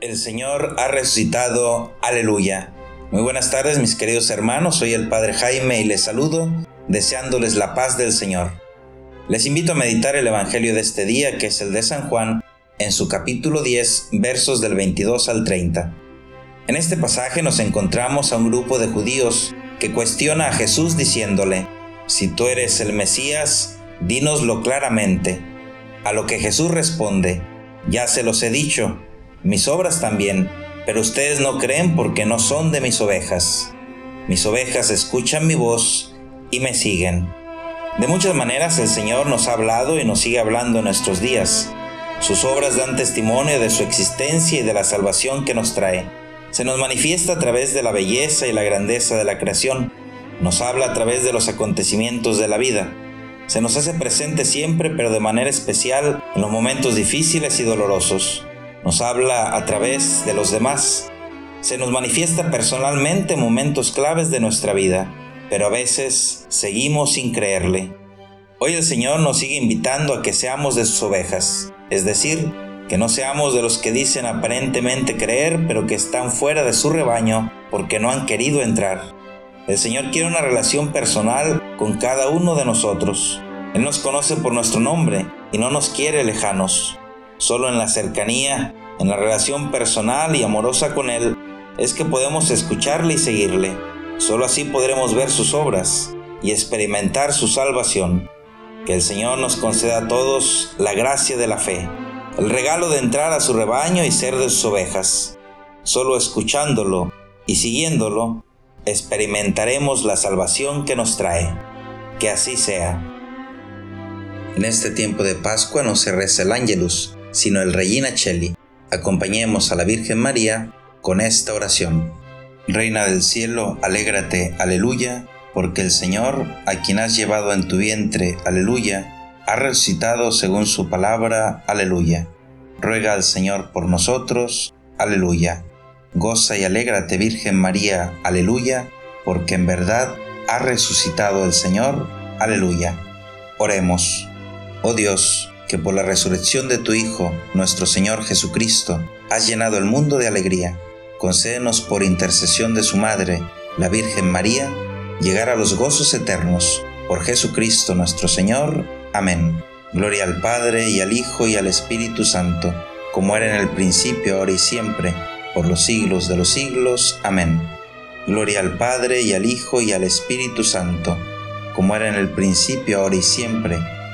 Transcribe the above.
El Señor ha resucitado, aleluya. Muy buenas tardes mis queridos hermanos, soy el Padre Jaime y les saludo deseándoles la paz del Señor. Les invito a meditar el Evangelio de este día, que es el de San Juan, en su capítulo 10, versos del 22 al 30. En este pasaje nos encontramos a un grupo de judíos que cuestiona a Jesús diciéndole, si tú eres el Mesías, dínoslo claramente. A lo que Jesús responde, ya se los he dicho, mis obras también, pero ustedes no creen porque no son de mis ovejas. Mis ovejas escuchan mi voz y me siguen. De muchas maneras el Señor nos ha hablado y nos sigue hablando en nuestros días. Sus obras dan testimonio de su existencia y de la salvación que nos trae. Se nos manifiesta a través de la belleza y la grandeza de la creación. Nos habla a través de los acontecimientos de la vida. Se nos hace presente siempre, pero de manera especial en los momentos difíciles y dolorosos nos habla a través de los demás, se nos manifiesta personalmente en momentos claves de nuestra vida, pero a veces seguimos sin creerle. Hoy el Señor nos sigue invitando a que seamos de sus ovejas, es decir, que no seamos de los que dicen aparentemente creer, pero que están fuera de su rebaño porque no han querido entrar. El Señor quiere una relación personal con cada uno de nosotros. Él nos conoce por nuestro nombre y no nos quiere lejanos. Solo en la cercanía, en la relación personal y amorosa con Él, es que podemos escucharle y seguirle. Solo así podremos ver sus obras y experimentar su salvación. Que el Señor nos conceda a todos la gracia de la fe, el regalo de entrar a su rebaño y ser de sus ovejas. Solo escuchándolo y siguiéndolo, experimentaremos la salvación que nos trae. Que así sea. En este tiempo de Pascua no se reza el ángelus, sino el Regina Cheli. Acompañemos a la Virgen María con esta oración. Reina del cielo, alégrate, aleluya, porque el Señor, a quien has llevado en tu vientre, aleluya, ha resucitado según su palabra, aleluya. Ruega al Señor por nosotros, aleluya. Goza y alégrate, Virgen María, aleluya, porque en verdad ha resucitado el Señor, aleluya. Oremos. Oh Dios, que por la resurrección de tu Hijo, nuestro Señor Jesucristo, has llenado el mundo de alegría. Concédenos por intercesión de su Madre, la Virgen María, llegar a los gozos eternos. Por Jesucristo nuestro Señor. Amén. Gloria al Padre y al Hijo y al Espíritu Santo, como era en el principio, ahora y siempre, por los siglos de los siglos. Amén. Gloria al Padre y al Hijo y al Espíritu Santo, como era en el principio, ahora y siempre,